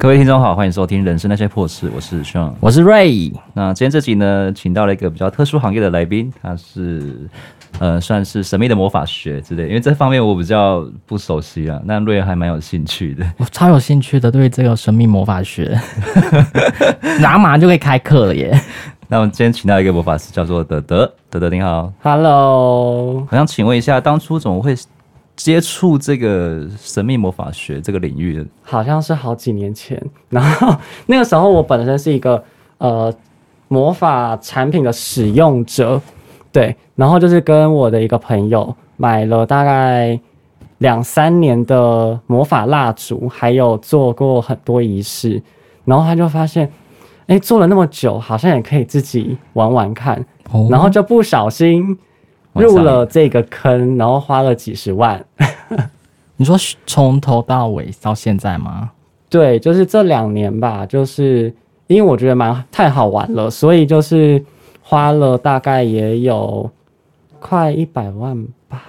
各位听众好，欢迎收听《人生那些破事》，我是 Sean，我是 Ray。那今天这集呢，请到了一个比较特殊行业的来宾，他是呃，算是神秘的魔法学之类，因为这方面我比较不熟悉啊。那 Ray 还蛮有兴趣的，我超有兴趣的，对这个神秘魔法学，拿马上就可以开课了耶。那我们今天请到一个魔法师，叫做德德，德德你好，Hello。我想请问一下，当初怎么会？接触这个神秘魔法学这个领域的，好像是好几年前。然后那个时候，我本身是一个呃魔法产品的使用者，对。然后就是跟我的一个朋友买了大概两三年的魔法蜡烛，还有做过很多仪式。然后他就发现，哎，做了那么久，好像也可以自己玩玩看。哦。然后就不小心。入了这个坑，然后花了几十万。你说从头到尾到现在吗？对，就是这两年吧。就是因为我觉得蛮太好玩了，所以就是花了大概也有快一百万吧。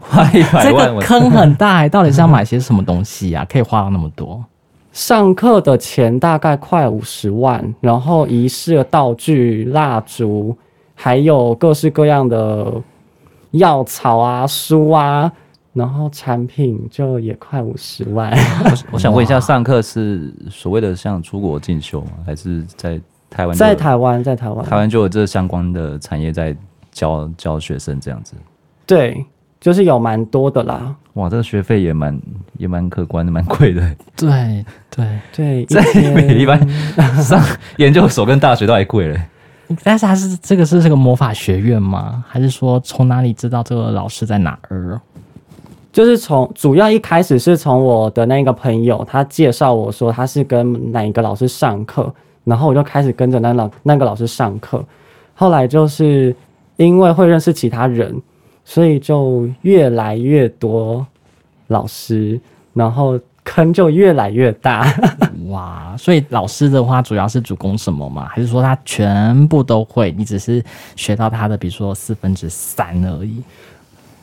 快一百万，这个坑很大。到底是要买些什么东西啊？可以花到那么多？上课的钱大概快五十万，然后仪式的道具、蜡烛，还有各式各样的。药草啊，书啊，然后产品就也快五十万。我 我想问一下，上课是所谓的像出国进修吗？还是在台湾？在台湾，在台湾，台湾就有这相关的产业在教教学生这样子。对，就是有蛮多的啦。哇，这个学费也蛮也蛮可观的，蛮贵的。对对对，在比一般上 研究所跟大学都还贵嘞。但是还是这个是这个魔法学院吗？还是说从哪里知道这个老师在哪儿？就是从主要一开始是从我的那个朋友，他介绍我说他是跟哪一个老师上课，然后我就开始跟着那老那个老师上课。后来就是因为会认识其他人，所以就越来越多老师，然后。坑就越来越大，哇！所以老师的话主要是主攻什么吗？还是说他全部都会？你只是学到他的，比如说四分之三而已。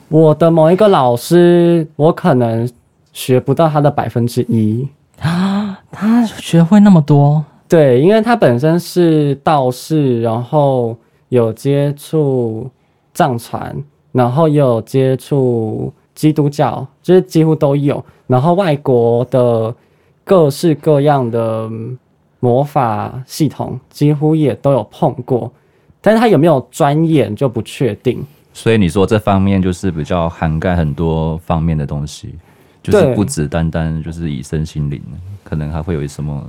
我的某一个老师，我可能学不到他的百分之一啊！他学会那么多？对，因为他本身是道士，然后有接触藏传，然后也有接触基督教，就是几乎都有。然后外国的各式各样的魔法系统几乎也都有碰过，但是他有没有专研就不确定。所以你说这方面就是比较涵盖很多方面的东西，就是不只单单就是以身心灵，可能还会有什么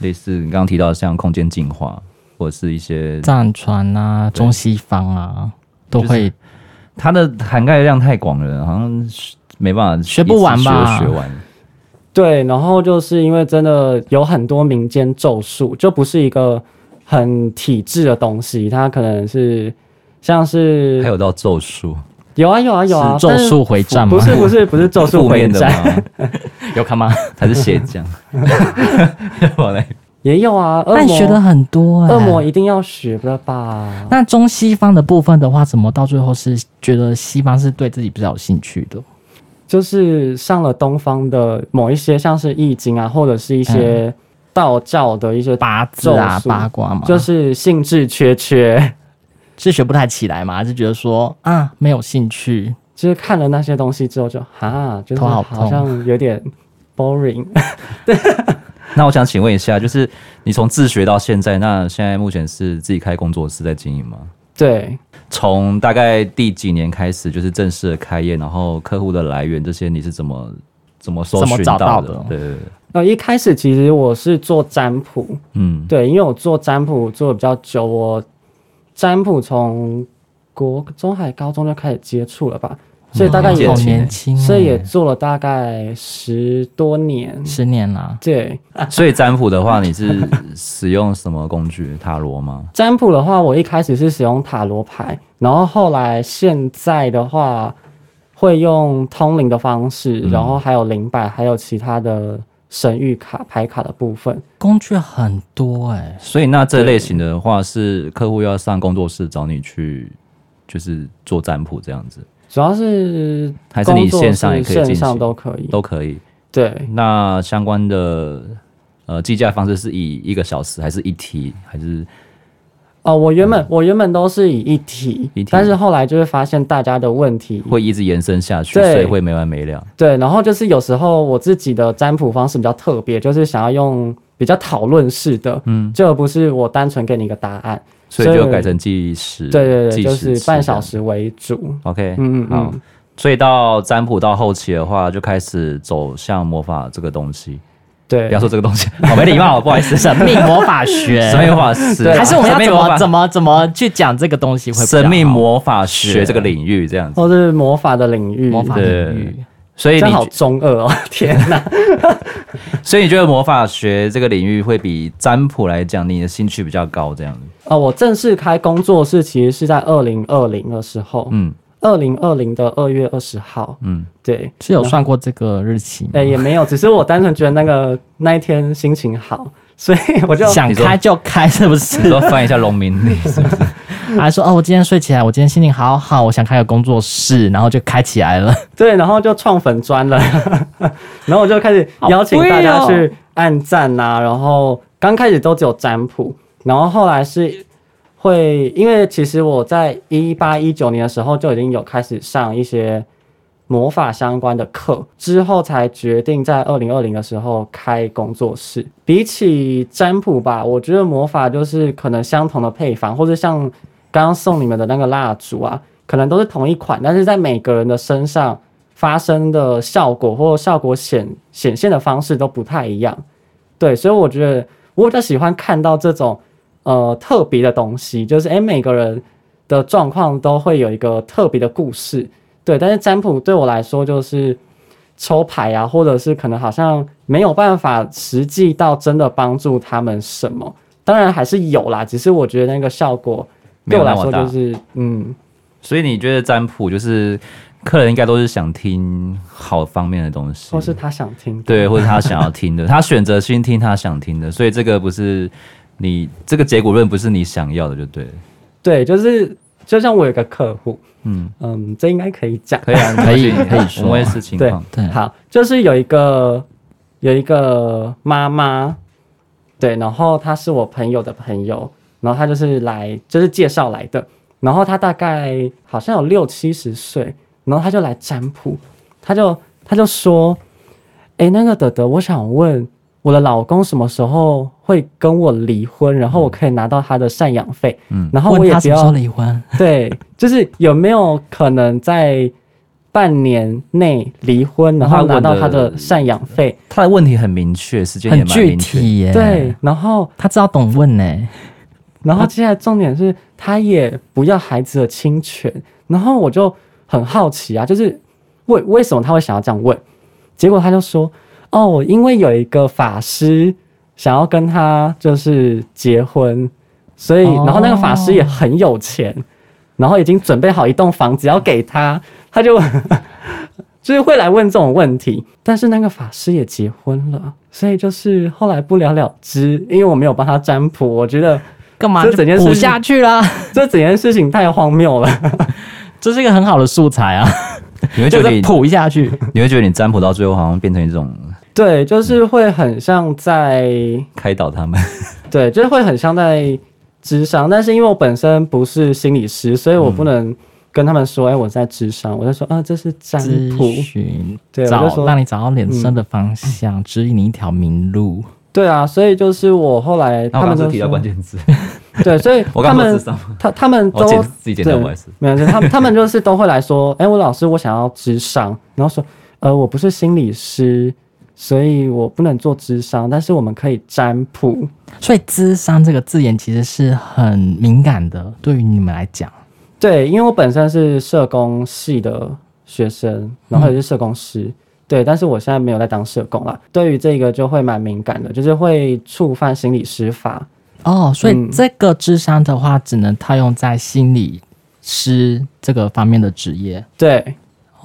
类似你刚刚提到的像空间进化，或者是一些藏传啊、中西方啊都会，它的涵盖量太广了，好像。没办法，学不完吧？学完，对，然后就是因为真的有很多民间咒术，就不是一个很体制的东西，它可能是像是还有到咒术，有啊有啊有啊，咒术回战吗？不是不是不是咒术回 战，有看吗？还是邪讲？我嘞？也有啊，但学的很多，恶魔一定要学的吧？那中西方的部分的话，怎么到最后是觉得西方是对自己比较有兴趣的？就是上了东方的某一些，像是易经啊，或者是一些道教的一些八字啊、八卦嘛，就是兴致缺缺，是学不太起来嘛？还是觉得说啊没有兴趣？就是看了那些东西之后就，就哈，就是好像有点 boring。对，那我想请问一下，就是你从自学到现在，那现在目前是自己开工作室在经营吗？对。从大概第几年开始，就是正式的开业，然后客户的来源这些，你是怎么怎么搜寻到的？到的对对对。那，一开始其实我是做占卜，嗯，对，因为我做占卜做的比较久，我占卜从国中还高中就开始接触了吧。所以大概也好年轻，所以也做了大概十多年，十年了。对，所以占卜的话，你是使用什么工具？塔罗吗？占卜的话，我一开始是使用塔罗牌，然后后来现在的话会用通灵的方式，然后还有灵摆，还有其他的神谕卡牌卡的部分，工具很多哎、欸。所以那这类型的话，是客户要上工作室找你去，就是做占卜这样子。主要是还是你线上也可以，线上都可以，都可以。对，那相关的呃计价方式是以一个小时，还是一题，还是？哦，我原本、嗯、我原本都是以一题，一题，但是后来就会发现大家的问题会一直延伸下去，所以会没完没了。对，然后就是有时候我自己的占卜方式比较特别，就是想要用比较讨论式的，嗯，就不是我单纯给你一个答案，所以就改成计时，对对对，就是半小时为主。OK，嗯嗯好，所以到占卜到后期的话，就开始走向魔法这个东西。对，不要说这个东西，好 没礼貌，不好意思。神秘魔法学，神秘魔法师，还是我们要怎么怎么怎么去讲这个东西会？神秘魔法学这个领域这样子，或是魔法的领域，魔法领域。所以你好中二哦，天哪！所以你觉得魔法学这个领域会比占卜来讲，你的兴趣比较高这样子？哦，我正式开工作室其实是在二零二零的时候，嗯。二零二零的二月二十号，嗯，对，是有算过这个日期？哎、欸，也没有，只是我单纯觉得那个那一天心情好，所以我就想开就开，是不是？说翻一下农民历，是不是？还说哦，我今天睡起来，我今天心情好好，我想开个工作室，然后就开起来了。对，然后就创粉砖了，然后我就开始邀请大家去按赞啊，然后刚开始都只有占卜，然后后来是。会，因为其实我在一八一九年的时候就已经有开始上一些魔法相关的课，之后才决定在二零二零的时候开工作室。比起占卜吧，我觉得魔法就是可能相同的配方，或者像刚刚送你们的那个蜡烛啊，可能都是同一款，但是在每个人的身上发生的效果或效果显显现的方式都不太一样。对，所以我觉得我比较喜欢看到这种。呃，特别的东西就是，哎，每个人的状况都会有一个特别的故事，对。但是占卜对我来说就是抽牌啊，或者是可能好像没有办法实际到真的帮助他们什么。当然还是有啦，只是我觉得那个效果对我来说就是，嗯。所以你觉得占卜就是客人应该都是想听好方面的东西，或是他想听，对，或者他想要听的，他选择先听他想听的，所以这个不是。你这个结果论不是你想要的，就对。对，就是就像我有个客户，嗯嗯，这应该可以讲，可以啊，可以可以说，我也是情况。对，好，就是有一个有一个妈妈，对，然后她是我朋友的朋友，然后他就是来就是介绍来的，然后他大概好像有六七十岁，然后他就来占卜，他就他就说，哎，那个德德，我想问。我的老公什么时候会跟我离婚？然后我可以拿到他的赡养费。嗯，然后我也不要离婚。对，就是有没有可能在半年内离婚，然后拿到他的赡养费？他的问题很明确，时间也蛮明确。很具体耶。对，然后他知道懂问呢。然后接下来重点是，他也不要孩子的侵权。然后我就很好奇啊，就是为为什么他会想要这样问？结果他就说。哦，因为有一个法师想要跟他就是结婚，所以然后那个法师也很有钱，然后已经准备好一栋房子要给他，他就 就是会来问这种问题。但是那个法师也结婚了，所以就是后来不了了之。因为我没有帮他占卜，我觉得干嘛就整件事下去啦？这整件事情太荒谬了，这是一个很好的素材啊！你会觉得卜下去，你会觉得你占卜到最后好像变成一种。对，就是会很像在开导他们。对，就是会很像在智商，但是因为我本身不是心理师，所以我不能跟他们说，哎、嗯欸，我在智商。我就说，啊，这是占卜，对，找我就说让你找到人生的方向，嗯、指引你一条明路。对啊，所以就是我后来他们都提到关键字，对，所以 他们他他们都自己剪掉，不好意思，没有，他们他们就是都会来说，哎、欸，我老师，我想要智商，然后说，呃，我不是心理师。所以我不能做智商，但是我们可以占卜。所以“智商”这个字眼其实是很敏感的，对于你们来讲。对，因为我本身是社工系的学生，然后也是社工师。嗯、对，但是我现在没有在当社工了。对于这个就会蛮敏感的，就是会触犯心理师法。哦，所以这个智商的话，只能套用在心理师这个方面的职业。对。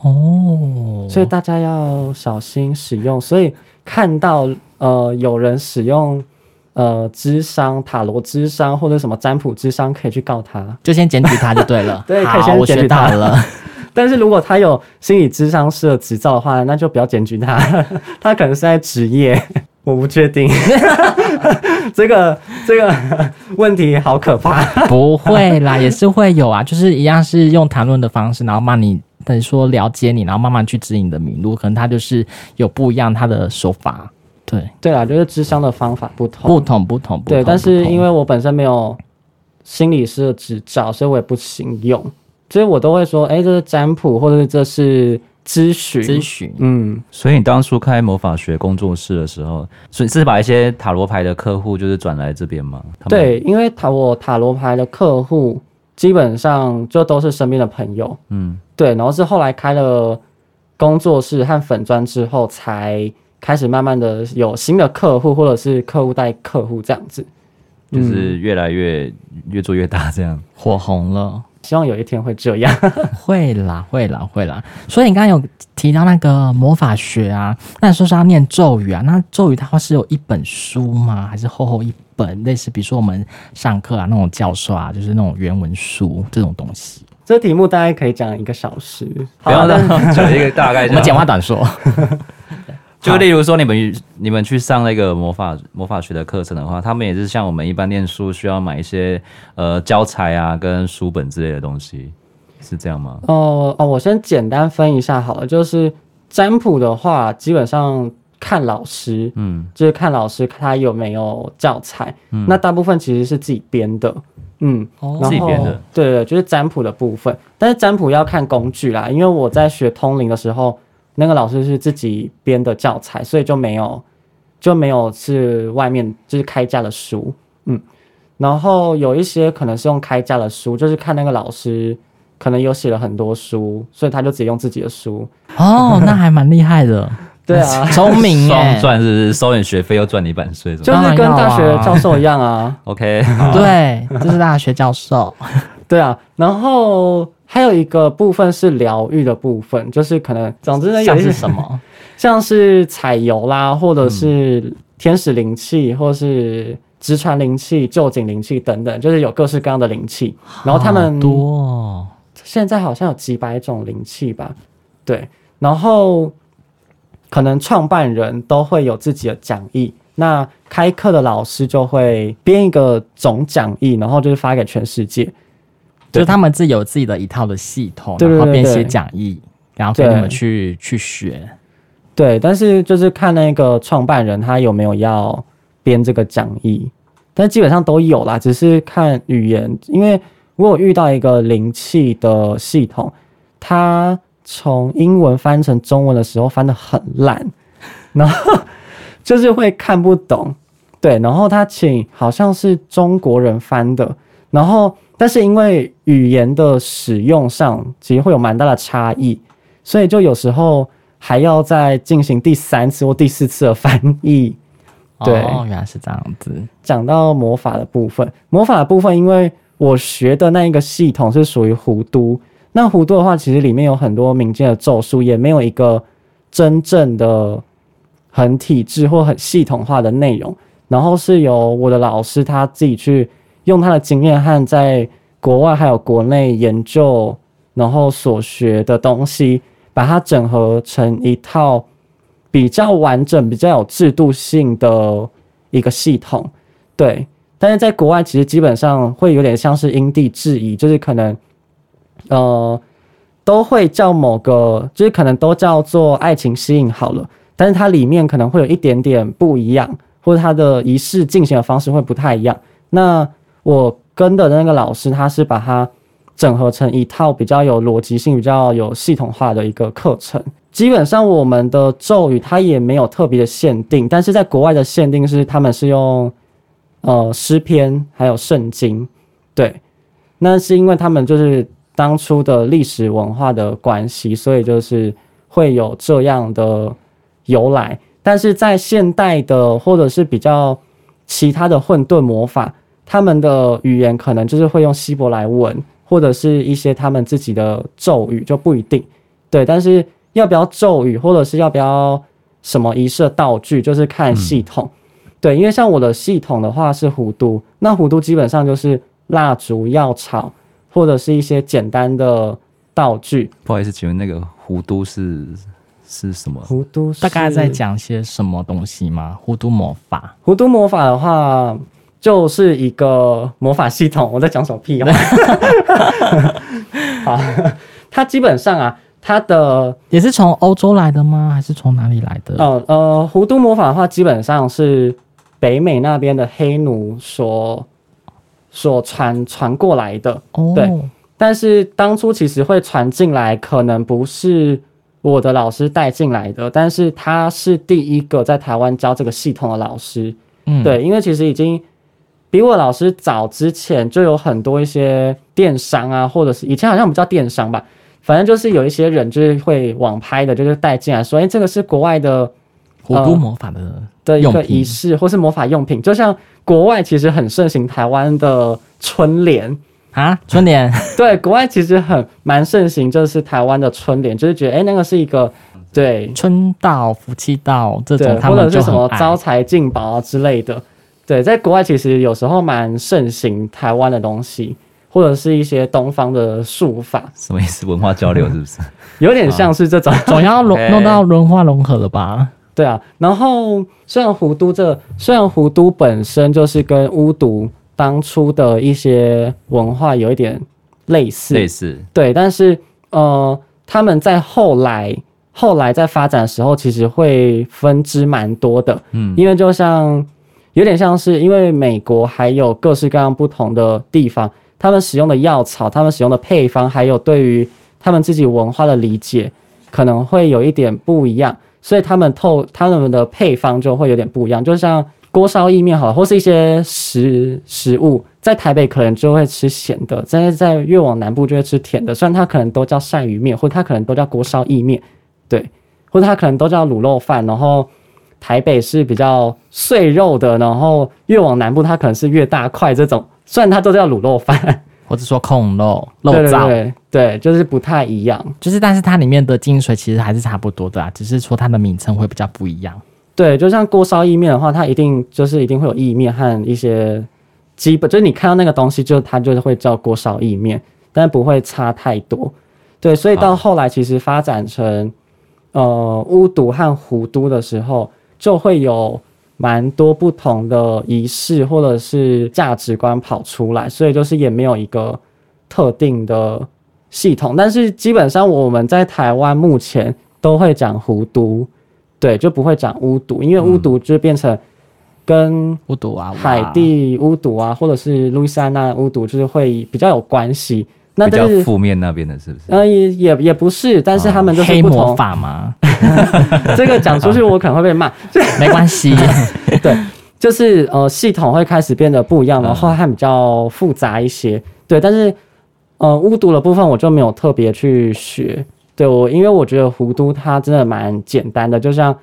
哦，所以大家要小心使用。所以看到呃有人使用呃智商塔罗智商或者什么占卜智商，可以去告他，就先检举他就对了。对，可以先检举他了。但是如果他有心理咨商师的执照的话，那就不要检举他，他可能是在职业。我不确定，这个这个问题好可怕。不会啦，也是会有啊，就是一样是用谈论的方式，然后骂你等于说了解你，然后慢慢去指引你的迷路。可能他就是有不一样他的手法。对对啦，就是智商的方法不同，不同不同不同。对，但是因为我本身没有心理师的执照，所以我也不行用，所以我都会说，哎，这是占卜，或者是这是。咨询。咨询，嗯，所以你当初开魔法学工作室的时候，所以是把一些塔罗牌的客户就是转来这边吗？对，因为塔我塔罗牌的客户基本上就都是身边的朋友，嗯，对，然后是后来开了工作室和粉砖之后，才开始慢慢的有新的客户，或者是客户带客户这样子，就是越来越、嗯、越做越大，这样。火红了。希望有一天会这样，会啦，会啦，会啦。所以你刚刚有提到那个魔法学啊，那你说是要念咒语啊？那咒语它是有一本书吗？还是厚厚一本，类似比如说我们上课啊那种教授啊，就是那种原文书这种东西？这题目大概可以讲一个小时，不要讲一个大概，我们简话短说。就例如说，你们你们去上那个魔法魔法学的课程的话，他们也是像我们一般念书需要买一些呃教材啊跟书本之类的东西，是这样吗？哦哦，我先简单分一下好了，就是占卜的话，基本上看老师，嗯，就是看老师他有没有教材，嗯，那大部分其实是自己编的，嗯，哦，自己编的，对对，就是占卜的部分，但是占卜要看工具啦，因为我在学通灵的时候。那个老师是自己编的教材，所以就没有就没有是外面就是开价的书，嗯，然后有一些可能是用开价的书，就是看那个老师可能有写了很多书，所以他就直接用自己的书。哦，那还蛮厉害的，对啊，聪明双赚，是不是收点学费又赚你版税？就是跟大学教授一样啊。OK，对，这是大学教授。对啊，然后。还有一个部分是疗愈的部分，就是可能，总之呢，像是什么，像是彩油啦，或者是天使灵气，或是直传灵气、旧井灵气等等，就是有各式各样的灵气。然后他们多，现在好像有几百种灵气吧？对。然后可能创办人都会有自己的讲义，那开课的老师就会编一个总讲义，然后就是发给全世界。就是他们自己有自己的一套的系统，然后编写讲义，然后给你们去去学。对，但是就是看那个创办人他有没有要编这个讲义，但基本上都有啦，只是看语言。因为我有遇到一个灵气的系统，他从英文翻成中文的时候翻的很烂，然后 就是会看不懂。对，然后他请好像是中国人翻的，然后。但是因为语言的使用上其实会有蛮大的差异，所以就有时候还要再进行第三次或第四次的翻译。对，哦，原来是这样子。讲到魔法的部分，魔法的部分，因为我学的那一个系统是属于弧都，那弧都的话，其实里面有很多民间的咒术，也没有一个真正的很体制或很系统化的内容。然后是由我的老师他自己去。用他的经验和在国外还有国内研究，然后所学的东西，把它整合成一套比较完整、比较有制度性的一个系统。对，但是在国外其实基本上会有点像是因地制宜，就是可能呃都会叫某个，就是可能都叫做爱情吸引好了，但是它里面可能会有一点点不一样，或者它的仪式进行的方式会不太一样。那我跟的那个老师，他是把它整合成一套比较有逻辑性、比较有系统化的一个课程。基本上我们的咒语它也没有特别的限定，但是在国外的限定是他们是用呃诗篇还有圣经，对，那是因为他们就是当初的历史文化的关系，所以就是会有这样的由来。但是在现代的或者是比较其他的混沌魔法。他们的语言可能就是会用希伯来文，或者是一些他们自己的咒语，就不一定。对，但是要不要咒语，或者是要不要什么仪式道具，就是看系统。嗯、对，因为像我的系统的话是弧度，那弧度基本上就是蜡烛、药草，或者是一些简单的道具。不好意思，请问那个弧度是是什么？弧都大概在讲些什么东西吗？弧都魔法，弧都魔法的话，就是一个魔法系统。我在讲什么屁话？好，它基本上啊，它的也是从欧洲来的吗？还是从哪里来的？哦，呃，弧都魔法的话，基本上是北美那边的黑奴所所传传过来的。哦，对。但是当初其实会传进来，可能不是。我的老师带进来的，但是他是第一个在台湾教这个系统的老师。嗯，对，因为其实已经比我老师早之前就有很多一些电商啊，或者是以前好像不叫电商吧，反正就是有一些人就是会网拍的，就是带进来说，哎，这个是国外的弧都魔法的、呃、的一个仪式，或是魔法用品，就像国外其实很盛行台湾的春联。啊，春联？对，国外其实很蛮盛行，就是台湾的春联，就是觉得哎、欸，那个是一个对。春到福气到这种，或者是什么招财进宝啊之类的。对，在国外其实有时候蛮盛行台湾的东西，或者是一些东方的术法。什么意思？文化交流是不是？有点像是这种，总要融 弄到文化融合了吧？对啊。然后虽然胡都这，虽然胡都本身就是跟巫毒。当初的一些文化有一点类似，类似对，但是呃，他们在后来后来在发展的时候，其实会分支蛮多的，嗯，因为就像有点像是因为美国还有各式各样不同的地方，他们使用的药草，他们使用的配方，还有对于他们自己文化的理解，可能会有一点不一样，所以他们透他们的配方就会有点不一样，就像。锅烧意面好，或是一些食食物，在台北可能就会吃咸的，但是在越往南部就会吃甜的。虽然它可能都叫鳝鱼面，或它可能都叫锅烧意面，对，或者它可能都叫卤肉饭。然后台北是比较碎肉的，然后越往南部它可能是越大块这种。虽然它都叫卤肉饭，或者说控肉肉燥，对，对，对，就是不太一样。就是但是它里面的精髓其实还是差不多的啊，只是说它的名称会比较不一样。对，就像锅烧意面的话，它一定就是一定会有意面和一些基本，就是你看到那个东西，就它就是会叫锅烧意面，但不会差太多。对，所以到后来其实发展成呃巫毒和弧都的时候，就会有蛮多不同的仪式或者是价值观跑出来，所以就是也没有一个特定的系统，但是基本上我们在台湾目前都会讲弧都。对，就不会讲巫毒，因为巫毒就变成跟巫毒啊、海地巫毒啊，或者是路易斯安那巫毒，就是会比较有关系。那比较负面那边的是不是？呃，也也也不是，但是他们就是黑魔法吗？这个讲出去我可能会被骂，没关系。对，就是呃，系统会开始变得不一样，然后还比较复杂一些。对，但是呃，巫毒的部分我就没有特别去学。对我，因为我觉得弧都它真的蛮简单的，就像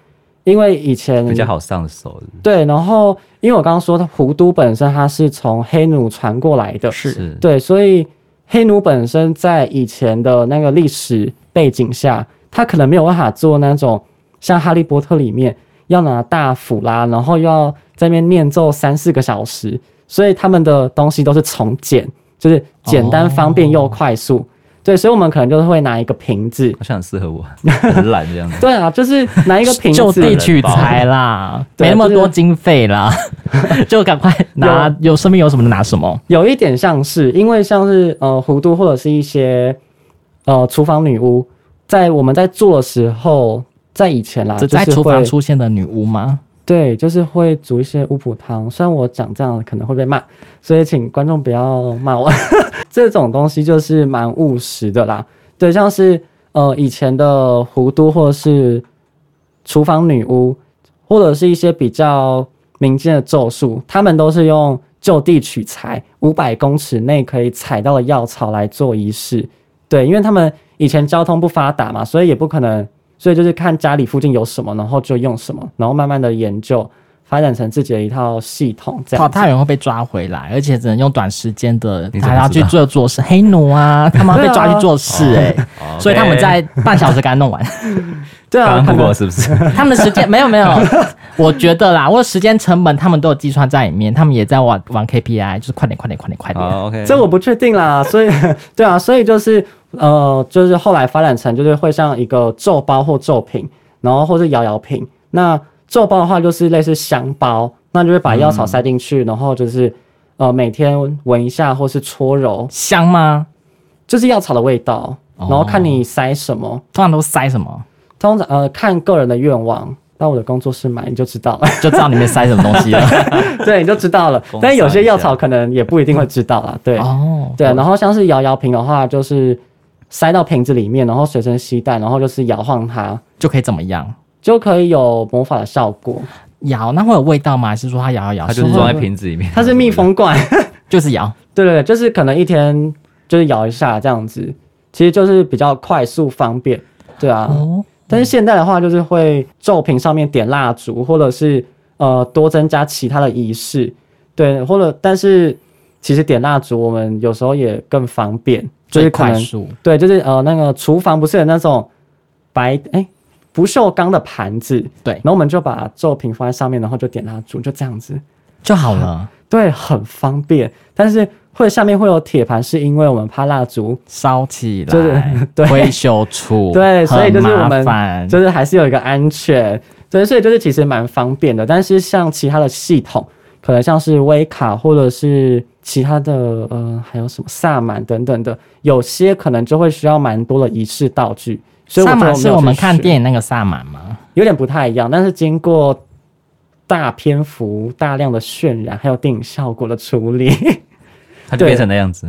因为以前比较好上手。对，然后因为我刚刚说的弧都本身它是从黑奴传过来的，是对，所以黑奴本身在以前的那个历史背景下，他可能没有办法做那种像哈利波特里面要拿大斧啦，然后又要在那边念咒三四个小时，所以他们的东西都是从简，就是简单方便又快速。哦对，所以我们可能就是会拿一个瓶子，好像很适合我，很懒这样子。对啊，就是拿一个瓶子，就地取材啦，没那么多经费啦，就赶快拿，有身边有什么就拿什么。有一点像是，因为像是呃弧度或者是一些呃厨房女巫，在我们在做的时候，在以前啦，这在厨房出现的女巫吗？对，就是会煮一些巫婆汤。虽然我讲这样可能会被骂，所以请观众不要骂我。这种东西就是蛮务实的啦。对，像是呃以前的胡都或者是厨房女巫，或者是一些比较民间的咒术，他们都是用就地取材，五百公尺内可以采到的药草来做仪式。对，因为他们以前交通不发达嘛，所以也不可能。所以就是看家里附近有什么，然后就用什么，然后慢慢的研究，发展成自己的一套系统。这样，跑太远会被抓回来，而且只能用短时间的，他要去做做事。黑奴啊，他们被抓去做事哎、欸，啊、所以他们在半小时给他弄完。对啊，看过是不是？他们的时间没有没有，我觉得啦，我时间成本他们都有计算在里面，他们也在玩玩 KPI，就是快点快点快点快点。快点 oh, OK，这我不确定啦，所以对啊，所以就是。呃，就是后来发展成就是会像一个皱包或皱品，然后或是摇摇瓶。那皱包的话就是类似香包，那就是把药草塞进去，嗯、然后就是呃每天闻一下或是搓揉，香吗？就是药草的味道，然后看你塞什么，哦、通常都塞什么？通常呃看个人的愿望，到我的工作室买你就知道了，就知道里面塞什么东西了。对，你就知道了。但有些药草可能也不一定会知道啦。对哦，对。然后像是摇摇瓶的话，就是塞到瓶子里面，然后随身携带，然后就是摇晃它，就可以怎么样？就可以有魔法的效果。摇那会有味道吗？还是说它摇摇摇？它就是装在瓶子里面，它是密封罐，就是摇。对对对，就是可能一天。就是摇一下这样子，其实就是比较快速方便，对啊。哦、但是现在的话，就是会奏瓶上面点蜡烛，或者是呃多增加其他的仪式，对，或者但是其实点蜡烛我们有时候也更方便，就是快速。对，就是呃那个厨房不是有那种白哎、欸、不锈钢的盘子，对，然后我们就把作品放在上面，然后就点蜡烛，就这样子就好了。对，很方便，但是。会下面会有铁盘，是因为我们怕蜡烛烧起来，就是 对会修出，对，所以就是我们就是还是有一个安全，对，所以就是其实蛮方便的。但是像其他的系统，可能像是微卡或者是其他的，呃，还有什么萨满等等的，有些可能就会需要蛮多的仪式道具。所以萨满是我们看电影那个萨满吗？有点不太一样，但是经过大篇幅、大量的渲染还有电影效果的处理。它就变成那样子，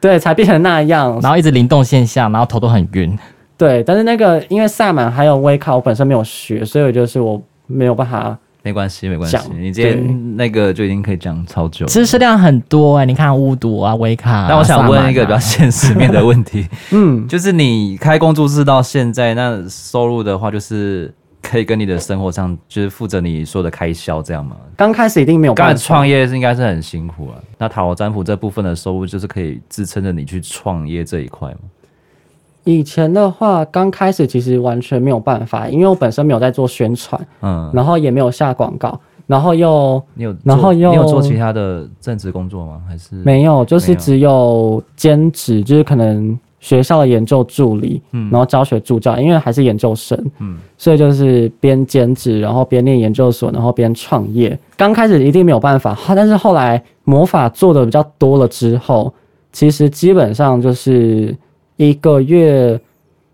对，才变成那样，然后一直灵动现象，然后头都很晕。对，但是那个因为萨满还有威卡，我本身没有学，所以就是我没有办法。没关系，没关系，你今天那个就已经可以讲超久。知识量很多哎、欸，你看巫毒啊，维卡、啊。那我想问一个比较现实面的问题，嗯，就是你开工作室到现在，那收入的话就是。可以跟你的生活上，就是负责你说的开销这样吗？刚开始一定没有办法。刚创业是应该是很辛苦啊。那塔罗占卜这部分的收入，就是可以支撑着你去创业这一块吗？以前的话，刚开始其实完全没有办法，因为我本身没有在做宣传，嗯，然后也没有下广告，然后又你有，然后又你有做其他的正职工作吗？还是没有？就是只有兼职，就是可能。学校的研究助理，嗯，然后教学助教，因为还是研究生，嗯，所以就是边兼职，然后边念研究所，然后边创业。刚开始一定没有办法，但是后来魔法做的比较多了之后，其实基本上就是一个月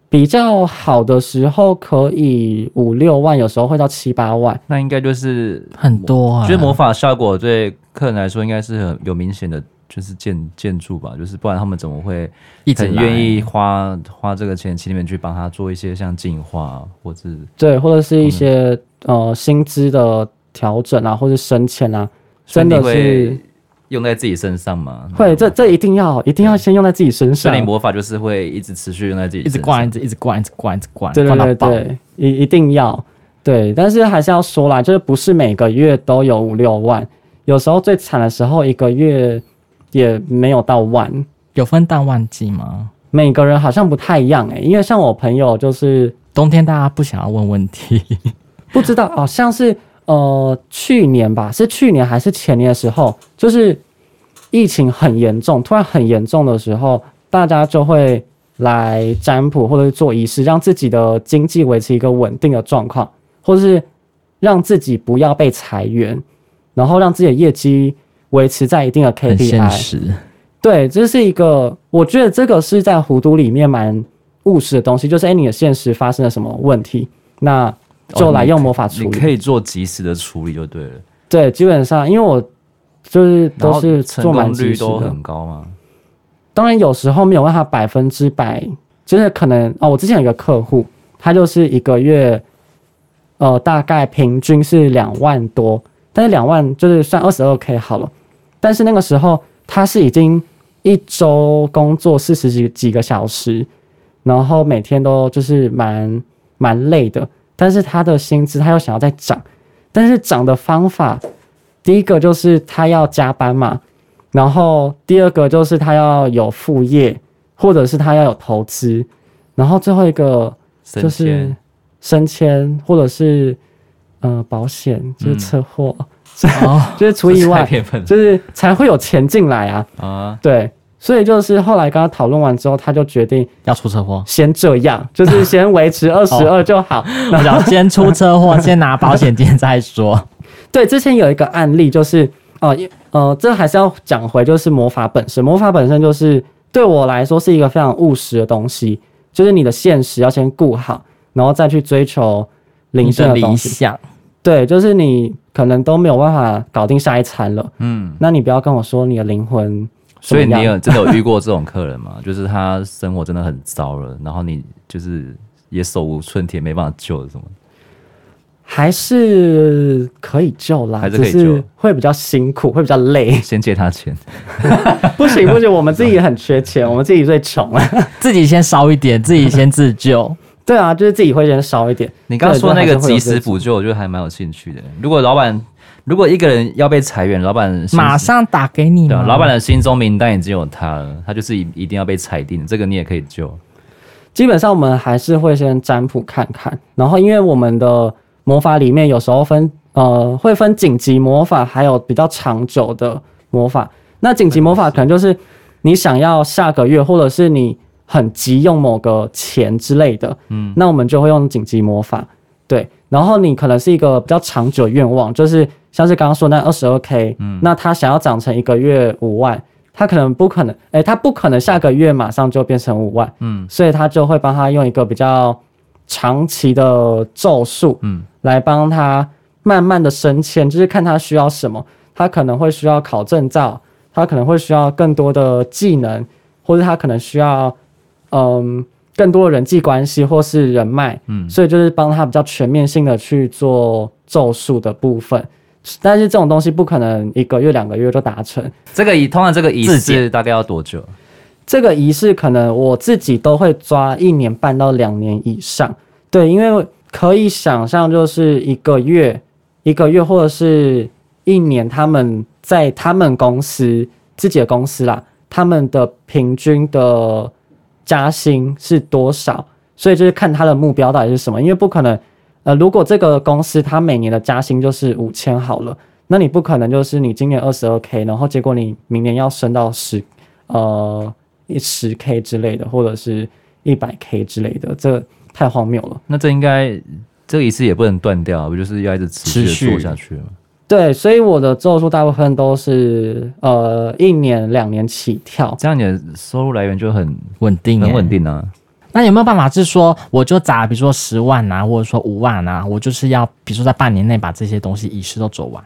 比较好的时候可以五六万，有时候会到七八万。那应该就是很多啊，觉得魔法效果对客人来说应该是很有明显的。就是建建筑吧，就是不然他们怎么会一直愿意花花这个钱请你们去帮他做一些像净化，或者对，或者是一些呃薪资的调整啊，或者升迁啊，真的是用在自己身上吗？会，这这一定要一定要先用在自己身上。所以魔法就是会一直持续用在自己身上，一直灌，一直一直灌，一直灌，一直灌，对对对对，一一定要对，但是还是要说啦，就是不是每个月都有五六万，有时候最惨的时候一个月。也没有到万，有分淡旺季吗？每个人好像不太一样哎、欸，因为像我朋友就是冬天，大家不想要问问题，不知道好像是呃去年吧，是去年还是前年的时候，就是疫情很严重，突然很严重的时候，大家就会来占卜或者是做仪式，让自己的经济维持一个稳定的状况，或者是让自己不要被裁员，然后让自己的业绩。维持在一定的 KPI，对，这是一个，我觉得这个是在弧度里面蛮务实的东西，就是哎，你的现实发生了什么问题，那就来用魔法处理，哦、你可以做及时的处理就对了。对，基本上因为我就是都是做满，率都很高嘛。当然有时候没有办法百分之百，就是可能哦，我之前有一个客户，他就是一个月，呃，大概平均是两万多，但是两万就是算二十二 K 好了。但是那个时候他是已经一周工作四十几几个小时，然后每天都就是蛮蛮累的。但是他的薪资他又想要再涨，但是涨的方法，第一个就是他要加班嘛，然后第二个就是他要有副业，或者是他要有投资，然后最后一个就是升迁，或者是呃保险，就是车祸。哦，就是出意外，就是才会有钱进来啊！啊，对，所以就是后来跟他讨论完之后，他就决定要出车祸，先这样，就是先维持二十二就好，然后先出车祸，先拿保险金再说。对，之前有一个案例就是，哦，呃，这还是要讲回，就是魔法本身，魔法本身就是对我来说是一个非常务实的东西，就是你的现实要先顾好，然后再去追求灵性的理想。对，就是你可能都没有办法搞定下一餐了，嗯，那你不要跟我说你的灵魂。所以你有真的有遇过这种客人吗？就是他生活真的很糟了，然后你就是也手无寸铁，没办法救什么？还是可以救啦，还是可以救，会比较辛苦，会比较累。先借他钱？不 行不行，我们自己也很缺钱，我们自己最穷了，自己先烧一点，自己先自救。对啊，就是自己会先烧一点。你刚刚说那个及时补救，我觉得还蛮有兴趣的。如果老板，如果一个人要被裁员，老板马上打给你。对，老板的心中名单已经有他了，他就是一一定要被裁定。这个你也可以救。基本上我们还是会先占卜看看，然后因为我们的魔法里面有时候分呃会分紧急魔法，还有比较长久的魔法。那紧急魔法可能就是你想要下个月，或者是你。很急用某个钱之类的，嗯，那我们就会用紧急魔法，对。然后你可能是一个比较长久的愿望，就是像是刚刚说那二十二 K，嗯，那他想要长成一个月五万，他可能不可能，哎，他不可能下个月马上就变成五万，嗯，所以他就会帮他用一个比较长期的咒术，嗯，来帮他慢慢的升迁，就是看他需要什么，他可能会需要考证照，他可能会需要更多的技能，或者他可能需要。嗯，更多的人际关系或是人脉，嗯，所以就是帮他比较全面性的去做咒术的部分，但是这种东西不可能一个月两个月就达成。这个以通常这个仪式大概要多久？这个仪式可能我自己都会抓一年半到两年以上，对，因为可以想象就是一个月一个月或者是一年，他们在他们公司自己的公司啦，他们的平均的。加薪是多少？所以就是看他的目标到底是什么，因为不可能，呃，如果这个公司他每年的加薪就是五千好了，那你不可能就是你今年二十二 k，然后结果你明年要升到十，呃，一十 k 之类的，或者是一百 k 之类的，这太荒谬了。那这应该这一次也不能断掉，不就是要一直持续做下去吗？对，所以我的咒术大部分都是呃一年两年起跳，这样你的收入来源就很稳定，很稳定啊。那有没有办法是说，我就砸，比如说十万啊，或者说五万啊，我就是要，比如说在半年内把这些东西仪式都走完，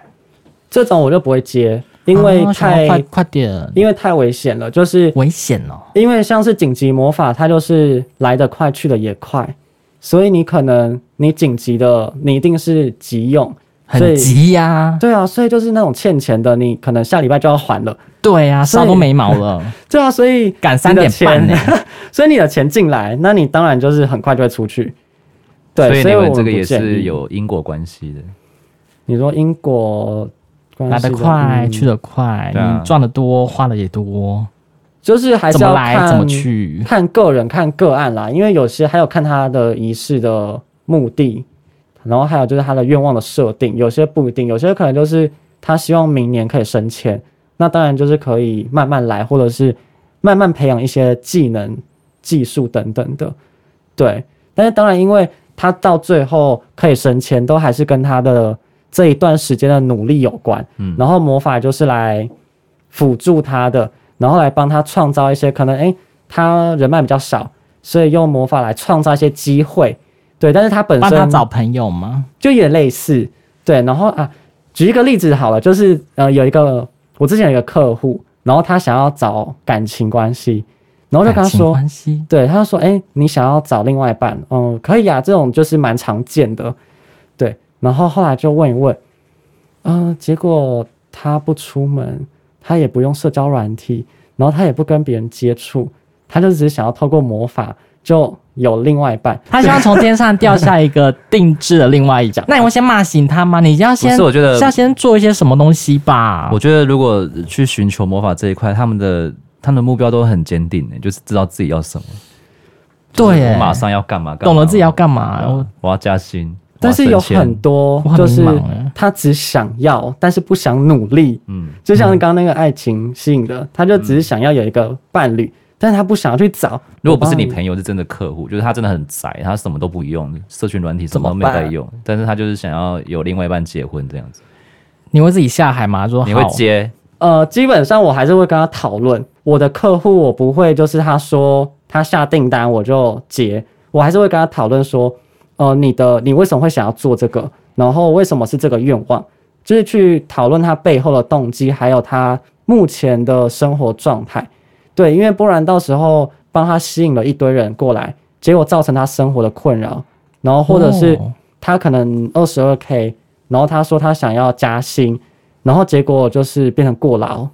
这种我就不会接，因为太、哦、快快点，因为太危险了，就是危险哦。因为像是紧急魔法，它就是来得快去得也快，所以你可能你紧急的，你一定是急用。很急呀、啊，对啊，所以就是那种欠钱的，你可能下礼拜就要还了。对呀、啊，烧都没毛了。对啊，所以赶三点半呢，所以你的钱进来，那你当然就是很快就会出去。对，所以你们这个也是有因果关系的。你说因果来得快，嗯、去得快，你赚得多，花的也多，就是还是要看怎么来怎么去，看个人看个案啦。因为有些还有看他的仪式的目的。然后还有就是他的愿望的设定，有些不一定，有些可能就是他希望明年可以升迁，那当然就是可以慢慢来，或者是慢慢培养一些技能、技术等等的，对。但是当然，因为他到最后可以升迁，都还是跟他的这一段时间的努力有关。嗯。然后魔法就是来辅助他的，然后来帮他创造一些可能，诶，他人脉比较少，所以用魔法来创造一些机会。对，但是他本身帮他找朋友吗？就有点类似，对。然后啊，举一个例子好了，就是呃，有一个我之前有一个客户，然后他想要找感情关系，然后就跟他说，对，他就说，哎，你想要找另外一半，嗯，可以啊，这种就是蛮常见的，对。然后后来就问一问，嗯、呃，结果他不出门，他也不用社交软体，然后他也不跟别人接触，他就只是想要透过魔法就。有另外一半，他希望从天上掉下一个定制的另外一张。那你会先骂醒他吗？你要先，是我觉得是要先做一些什么东西吧。我觉得如果去寻求魔法这一块，他们的他们的目标都很坚定的，就是知道自己要什么。对，我马上要干嘛，干嘛？懂得自己要干嘛。我要加薪，但是有很多就是他只想要，但是不想努力。嗯，就像刚刚那个爱情吸引的，他就只是想要有一个伴侣，但是他不想要去找。如果不是你朋友，是真的客户，就是他真的很宅，他什么都不用，社群软体什么都没在用，但是他就是想要有另外一半结婚这样子。你会自己下海吗？说你会接？呃，基本上我还是会跟他讨论。我的客户我不会就是他说他下订单我就接，我还是会跟他讨论说。呃，你的你为什么会想要做这个？然后为什么是这个愿望？就是去讨论他背后的动机，还有他目前的生活状态。对，因为不然到时候帮他吸引了一堆人过来，结果造成他生活的困扰。然后或者是他可能二十二 K，然后他说他想要加薪，然后结果就是变成过劳。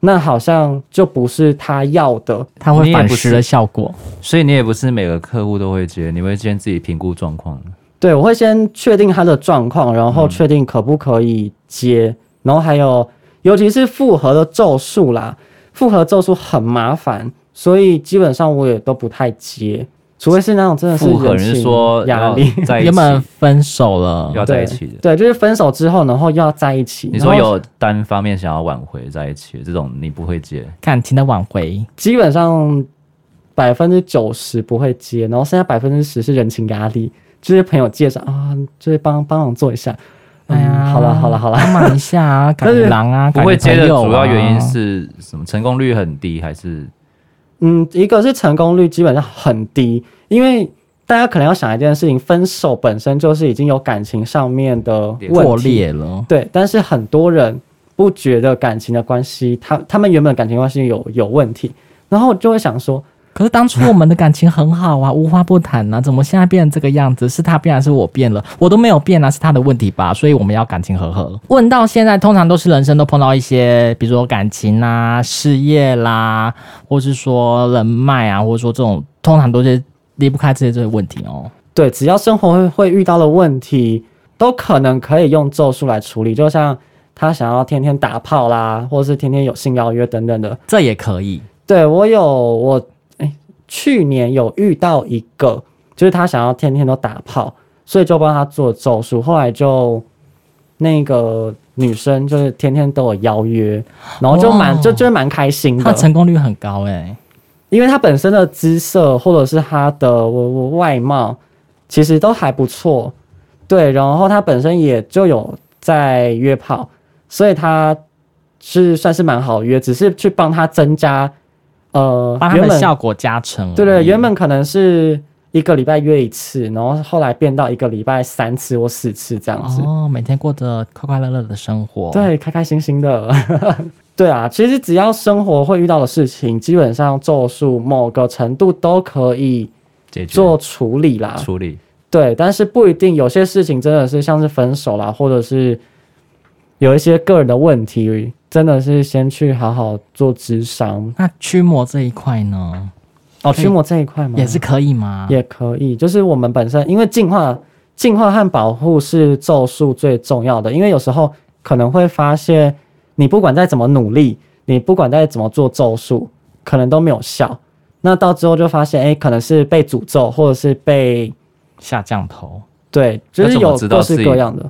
那好像就不是他要的，他会反噬的效果。所以你也不是每个客户都会接，你会先自己评估状况。对，我会先确定他的状况，然后确定可不可以接，嗯、然后还有尤其是复合的咒术啦，复合咒术很麻烦，所以基本上我也都不太接。除非是那种真的是人是说压力，原本分手了要在一起的，对，就是分手之后，然后又要在一起。你说有单方面想要挽回在一起这种，你不会接感情的挽回，基本上百分之九十不会接，然后剩下百分之十是人情压力，就是朋友介绍啊，就是帮帮忙做一下。哎呀，好了好了好了，帮忙一下啊，感狼啊，不会接的主要原因是什么？成功率很低还是？嗯，一个是成功率基本上很低，因为大家可能要想一件事情，分手本身就是已经有感情上面的破裂了，对。但是很多人不觉得感情的关系，他他们原本感情关系有有问题，然后就会想说。可是当初我们的感情很好啊，无话不谈啊，怎么现在变成这个样子？是他变还是我变了？我都没有变啊，是他的问题吧？所以我们要感情和和。问到现在，通常都是人生都碰到一些，比如说感情啊、事业啦，或是说人脉啊，或者说这种，通常都是离不开这些这些问题哦。对，只要生活会会遇到的问题，都可能可以用咒术来处理。就像他想要天天打炮啦，或是天天有性邀约等等的，这也可以。对，我有我。去年有遇到一个，就是他想要天天都打炮，所以就帮他做咒术。后来就那个女生就是天天都有邀约，然后就蛮就就蛮开心的。他成功率很高哎、欸，因为他本身的姿色或者是他的外貌其实都还不错，对。然后他本身也就有在约炮，所以他是算是蛮好约，只是去帮他增加。呃，把他们效果加成。对对，原本可能是一个礼拜约一次，然后后来变到一个礼拜三次或四次这样子。哦，每天过着快快乐乐的生活。对，开开心心的。对啊，其实只要生活会遇到的事情，基本上咒术某个程度都可以做处理啦。处理。对，但是不一定，有些事情真的是像是分手啦，或者是有一些个人的问题。真的是先去好好做智商。那驱魔这一块呢？哦，驱魔这一块吗？也是可以吗？也可以，就是我们本身因为进化、进化和保护是咒术最重要的。因为有时候可能会发现，你不管再怎么努力，你不管再怎么做咒术，可能都没有效。那到之后就发现，哎、欸，可能是被诅咒，或者是被下降头。对，就是有各式各样的、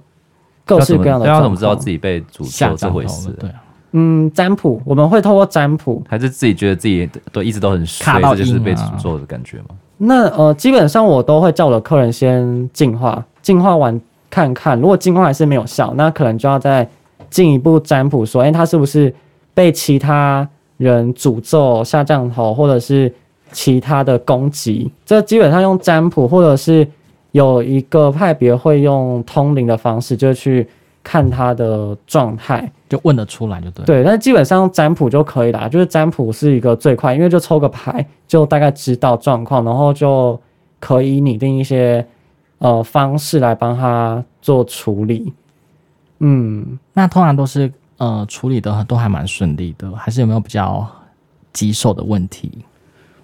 各式各样的。大家怎么知道自己被诅咒这回事？对啊。嗯，占卜我们会透过占卜，还是自己觉得自己都一直都很衰，这就是被诅咒的感觉吗？那呃，基本上我都会叫我的客人先进化，进化完看看，如果进化还是没有效，那可能就要再进一步占卜，说，哎、欸，他是不是被其他人诅咒、下降头，或者是其他的攻击？这基本上用占卜，或者是有一个派别会用通灵的方式，就去看他的状态。就问得出来就对，对，但是基本上占卜就可以啦，就是占卜是一个最快，因为就抽个牌就大概知道状况，然后就可以拟定一些呃方式来帮他做处理。嗯，那通常都是呃处理的都还蛮顺利的，还是有没有比较棘手的问题？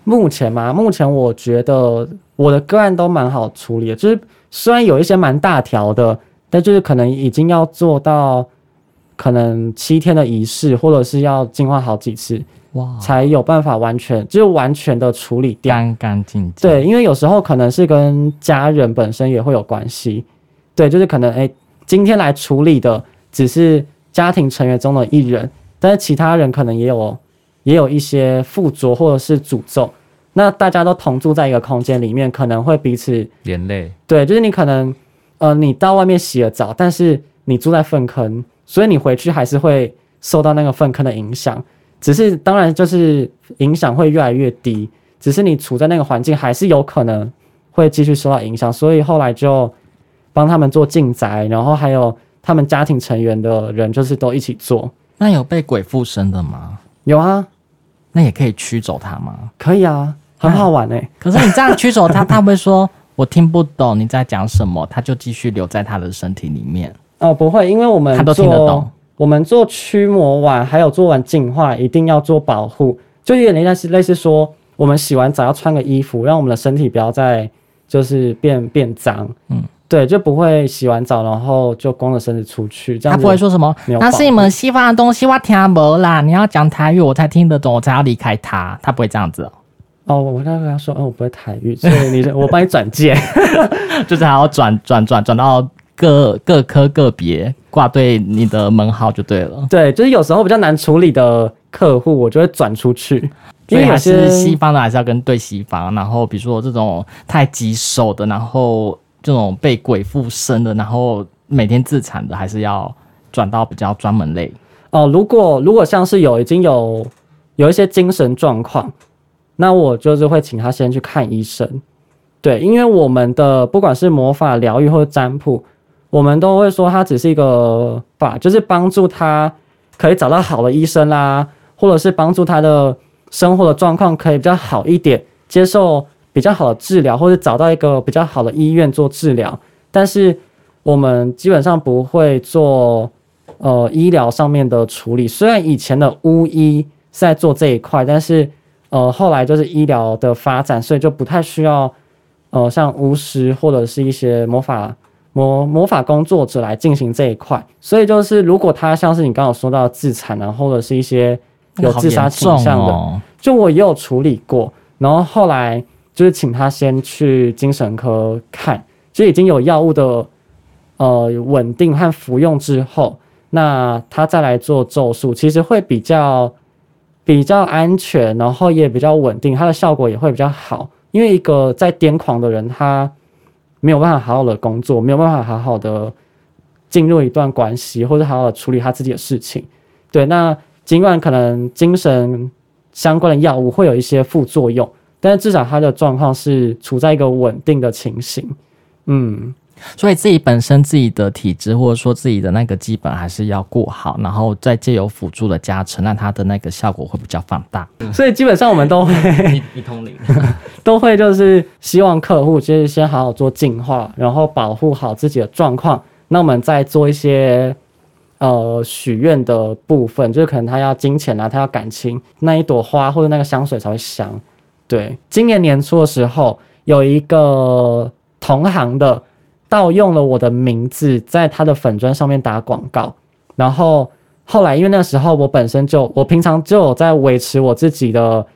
目前嘛，目前我觉得我的个案都蛮好处理的，就是虽然有一些蛮大条的，但就是可能已经要做到。可能七天的仪式，或者是要净化好几次，哇，才有办法完全就是完全的处理掉，干干净净。对，因为有时候可能是跟家人本身也会有关系，对，就是可能哎、欸，今天来处理的只是家庭成员中的一人，但是其他人可能也有也有一些附着或者是诅咒。那大家都同住在一个空间里面，可能会彼此连累。对，就是你可能呃，你到外面洗了澡，但是你住在粪坑，所以你回去还是会受到那个粪坑的影响。只是当然就是影响会越来越低，只是你处在那个环境还是有可能会继续受到影响，所以后来就帮他们做净宅，然后还有他们家庭成员的人就是都一起做。那有被鬼附身的吗？有啊，那也可以驱走他吗？可以啊。很好玩哎、欸，可是你这样驱走他，他会说我听不懂你在讲什么，他就继续留在他的身体里面。哦，不会，因为我们他都听得懂。我们做驱魔完，还有做完净化，一定要做保护，就有点类似类似说，我们洗完澡要穿个衣服，让我们的身体不要再就是变变脏。嗯，对，就不会洗完澡然后就光着身子出去。这样他不会说什么，那是你们西方的东西，我听不啦。你要讲台语，我才听得懂，我才要离开他。他不会这样子哦。哦，我刚刚跟他说，哦，我不会台语，所以你我帮你转介，就是还要转转转转到各各科个别挂对你的门号就对了。对，就是有时候比较难处理的客户，我就会转出去。所以还是西方的，还是要跟对西方。然后比如说这种太棘手的，然后这种被鬼附身的，然后每天自残的，还是要转到比较专门类。哦，如果如果像是有已经有有一些精神状况。那我就是会请他先去看医生，对，因为我们的不管是魔法疗愈或者占卜，我们都会说他只是一个法，就是帮助他可以找到好的医生啦，或者是帮助他的生活的状况可以比较好一点，接受比较好的治疗，或者找到一个比较好的医院做治疗。但是我们基本上不会做呃医疗上面的处理，虽然以前的巫医是在做这一块，但是。呃，后来就是医疗的发展，所以就不太需要，呃，像巫师或者是一些魔法魔魔法工作者来进行这一块。所以就是，如果他像是你刚刚说到自残啊，或者是一些有自杀倾向的，哦、就我也有处理过。然后后来就是请他先去精神科看，就已经有药物的呃稳定和服用之后，那他再来做咒术，其实会比较。比较安全，然后也比较稳定，它的效果也会比较好。因为一个在癫狂的人，他没有办法好好的工作，没有办法好好的进入一段关系，或者好好的处理他自己的事情。对，那尽管可能精神相关的药物会有一些副作用，但是至少他的状况是处在一个稳定的情形。嗯。所以自己本身自己的体质，或者说自己的那个基本还是要过好，然后再借由辅助的加持，那它的那个效果会比较放大。所以基本上我们都会一通灵，都会就是希望客户就是先好好做净化，然后保护好自己的状况。那我们再做一些呃许愿的部分，就是可能他要金钱啊，他要感情，那一朵花或者那个香水才会香。对，今年年初的时候有一个同行的。盗用了我的名字，在他的粉砖上面打广告，然后后来因为那时候我本身就我平常就有在维持我自己的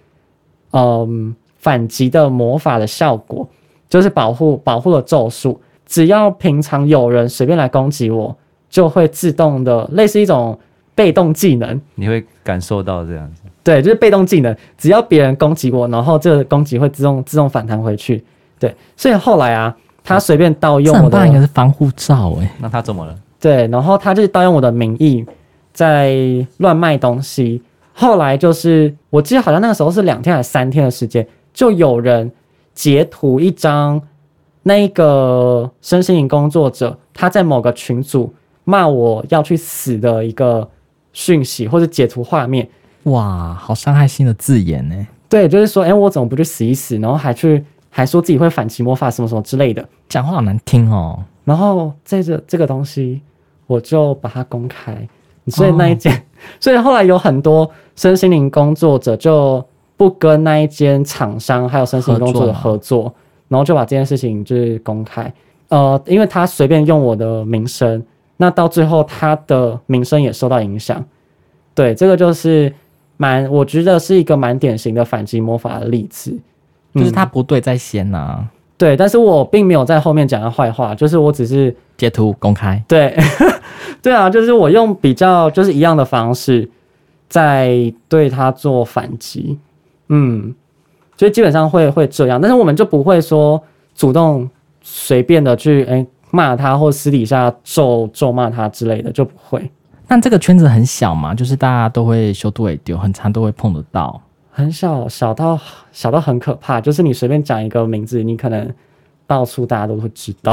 嗯反击的魔法的效果，就是保护保护的咒术，只要平常有人随便来攻击我，就会自动的类似一种被动技能，你会感受到这样子，对，就是被动技能，只要别人攻击我，然后这个攻击会自动自动反弹回去，对，所以后来啊。他随便盗用我的，应该是防护罩哎。那他怎么了？对，然后他就是盗用我的名义，在乱卖东西。后来就是，我记得好像那个时候是两天还是三天的时间，就有人截图一张那个身心灵工作者他在某个群组骂我要去死的一个讯息，或者截图画面。哇，好伤害性的字眼呢。对，就是说，哎，我怎么不去死一死，然后还去。还说自己会反击魔法什么什么之类的，讲话好难听哦。然后这个这个东西，我就把它公开。所以那一间，哦、所以后来有很多身心灵工作者就不跟那一间厂商还有身心灵工作者合作，合作然后就把这件事情就是公开。呃，因为他随便用我的名声，那到最后他的名声也受到影响。对，这个就是蛮，我觉得是一个蛮典型的反击魔法的例子。就是他不对在先呐、啊嗯，对，但是我并没有在后面讲他坏话，就是我只是截图公开。对，对啊，就是我用比较就是一样的方式在对他做反击，嗯，所以基本上会会这样，但是我们就不会说主动随便的去哎骂他或私底下咒咒骂他之类的，就不会。但这个圈子很小嘛，就是大家都会修度尾丢，很常都会碰得到。很小，小到小到很可怕，就是你随便讲一个名字，你可能到处大家都会知道。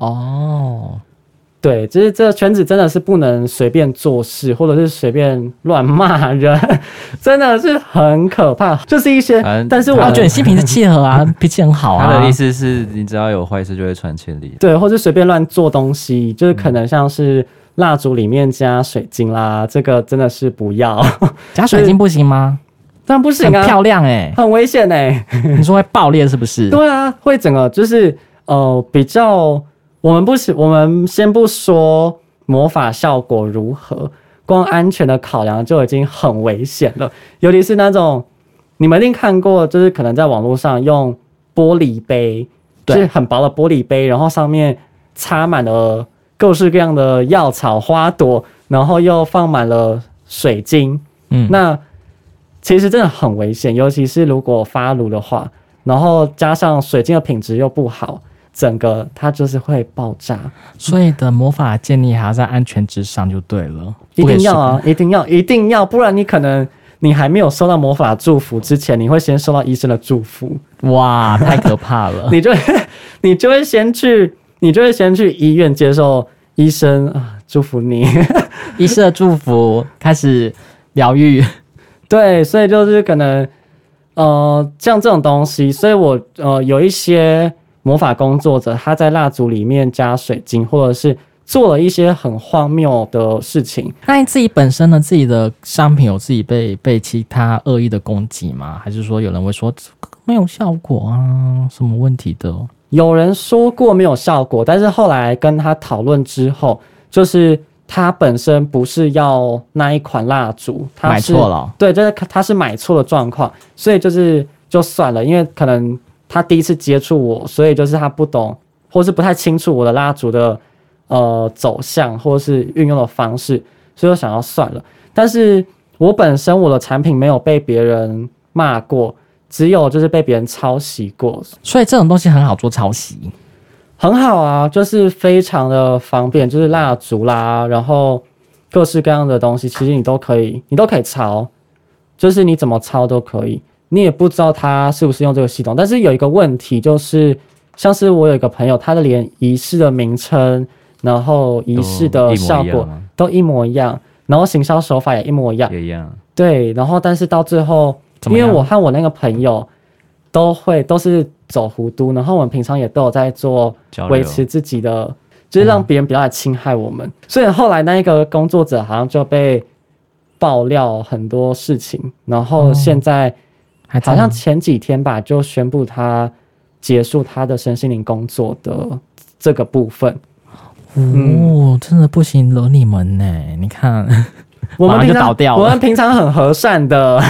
哦，对，就是这个圈子真的是不能随便做事，或者是随便乱骂人，真的是很可怕。就是一些，嗯、但是我觉得你心平气和啊，脾气很好啊。他的意思是你只要有坏事就会传千里，对，或者随便乱做东西，就是可能像是蜡烛里面加水晶啦，这个真的是不要加水晶不行吗？但不行啊，很漂亮哎、欸，很危险哎、欸。你说会爆裂是不是？对啊，会整个就是呃比较，我们不是，我们先不说魔法效果如何，光安全的考量就已经很危险了。尤其是那种你们一定看过，就是可能在网络上用玻璃杯，对就是很薄的玻璃杯，然后上面插满了各式各样的药草花朵，然后又放满了水晶，嗯，那。其实真的很危险，尤其是如果发炉的话，然后加上水晶的品质又不好，整个它就是会爆炸。所以的魔法建立还要在安全之上就对了，一定要啊，一定要，一定要，不然你可能你还没有收到魔法祝福之前，你会先收到医生的祝福。哇，太可怕了！你就你就会先去，你就会先去医院接受医生啊祝福你，医生的祝福开始疗愈。对，所以就是可能，呃，像这种东西，所以我呃有一些魔法工作者，他在蜡烛里面加水晶，或者是做了一些很荒谬的事情。那你自己本身呢？自己的商品有自己被被其他恶意的攻击吗？还是说有人会说没有效果啊？什么问题的？有人说过没有效果，但是后来跟他讨论之后，就是。他本身不是要那一款蜡烛，他是买错了。对，就是他是买错了状况，所以就是就算了，因为可能他第一次接触我，所以就是他不懂，或是不太清楚我的蜡烛的呃走向，或是运用的方式，所以我想要算了。但是我本身我的产品没有被别人骂过，只有就是被别人抄袭过，所以这种东西很好做抄袭。很好啊，就是非常的方便，就是蜡烛啦，然后各式各样的东西，其实你都可以，你都可以抄，就是你怎么抄都可以。你也不知道他是不是用这个系统，但是有一个问题就是，像是我有一个朋友，他的连仪式的名称，然后仪式的效果都一模一样，然后行销手法也一模一样，一样。对，然后但是到最后，因为我和我那个朋友都会都是。走弧度，然后我们平常也都有在做维持自己的，就是让别人不要来侵害我们。嗯、所以后来那一个工作者好像就被爆料很多事情，然后现在好像前几天吧，就宣布他结束他的身心灵工作的这个部分。哦，真的不行，惹你们呢？你看，我们平常我们平常很和善的，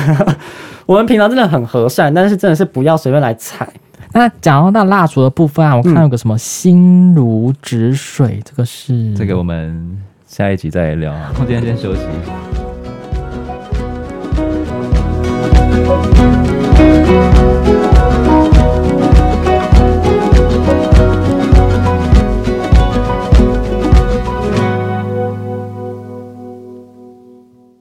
我们平常真的很和善，但是真的是不要随便来踩。那讲到那蜡烛的部分啊，我看有个什么心如止水，这个是这个我们下一集再聊啊，今天先休息。